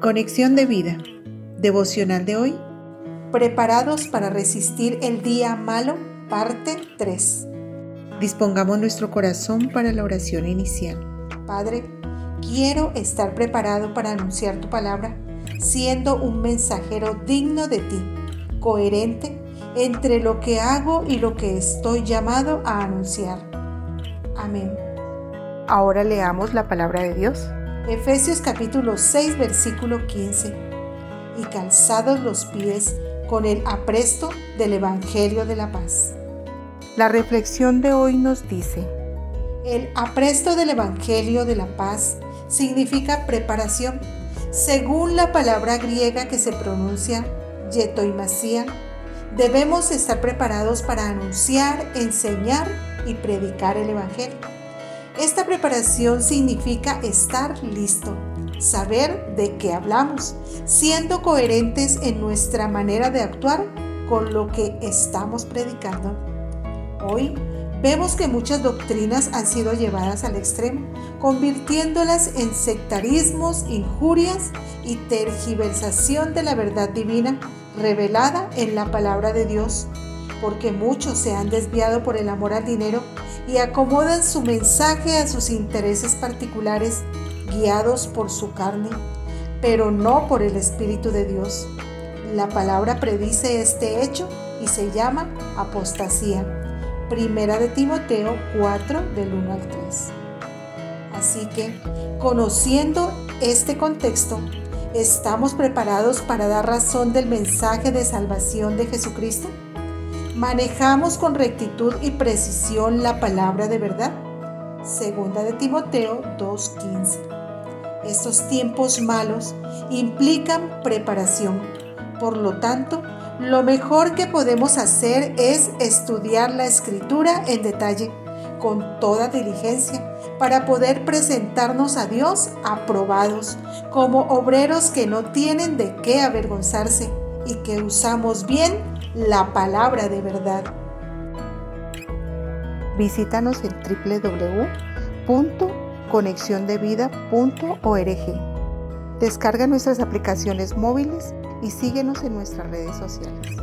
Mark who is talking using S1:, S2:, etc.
S1: Conexión de vida. Devocional de hoy. Preparados para resistir el día malo, parte 3. Dispongamos nuestro corazón para la oración inicial. Padre, quiero estar preparado para anunciar tu palabra, siendo un mensajero digno de ti, coherente entre lo que hago y lo que estoy llamado a anunciar. Amén. Ahora leamos la palabra de Dios. Efesios capítulo 6 versículo 15. Y calzados los pies con el apresto del Evangelio de la paz. La reflexión de hoy nos dice, el apresto del Evangelio de la paz significa preparación, según la palabra griega que se pronuncia yetoimasia, debemos estar preparados para anunciar, enseñar y predicar el Evangelio. Esta preparación significa estar listo, saber de qué hablamos, siendo coherentes en nuestra manera de actuar con lo que estamos predicando. Hoy vemos que muchas doctrinas han sido llevadas al extremo, convirtiéndolas en sectarismos, injurias y tergiversación de la verdad divina revelada en la palabra de Dios porque muchos se han desviado por el amor al dinero y acomodan su mensaje a sus intereses particulares, guiados por su carne, pero no por el Espíritu de Dios. La palabra predice este hecho y se llama apostasía. Primera de Timoteo 4 del 1 al 3. Así que, conociendo este contexto, ¿estamos preparados para dar razón del mensaje de salvación de Jesucristo? Manejamos con rectitud y precisión la palabra de verdad. Segunda de Timoteo 2:15. Estos tiempos malos implican preparación. Por lo tanto, lo mejor que podemos hacer es estudiar la escritura en detalle, con toda diligencia, para poder presentarnos a Dios aprobados, como obreros que no tienen de qué avergonzarse y que usamos bien la palabra de verdad. Visítanos en www.conexiondevida.org. Descarga nuestras aplicaciones móviles y síguenos en nuestras redes sociales.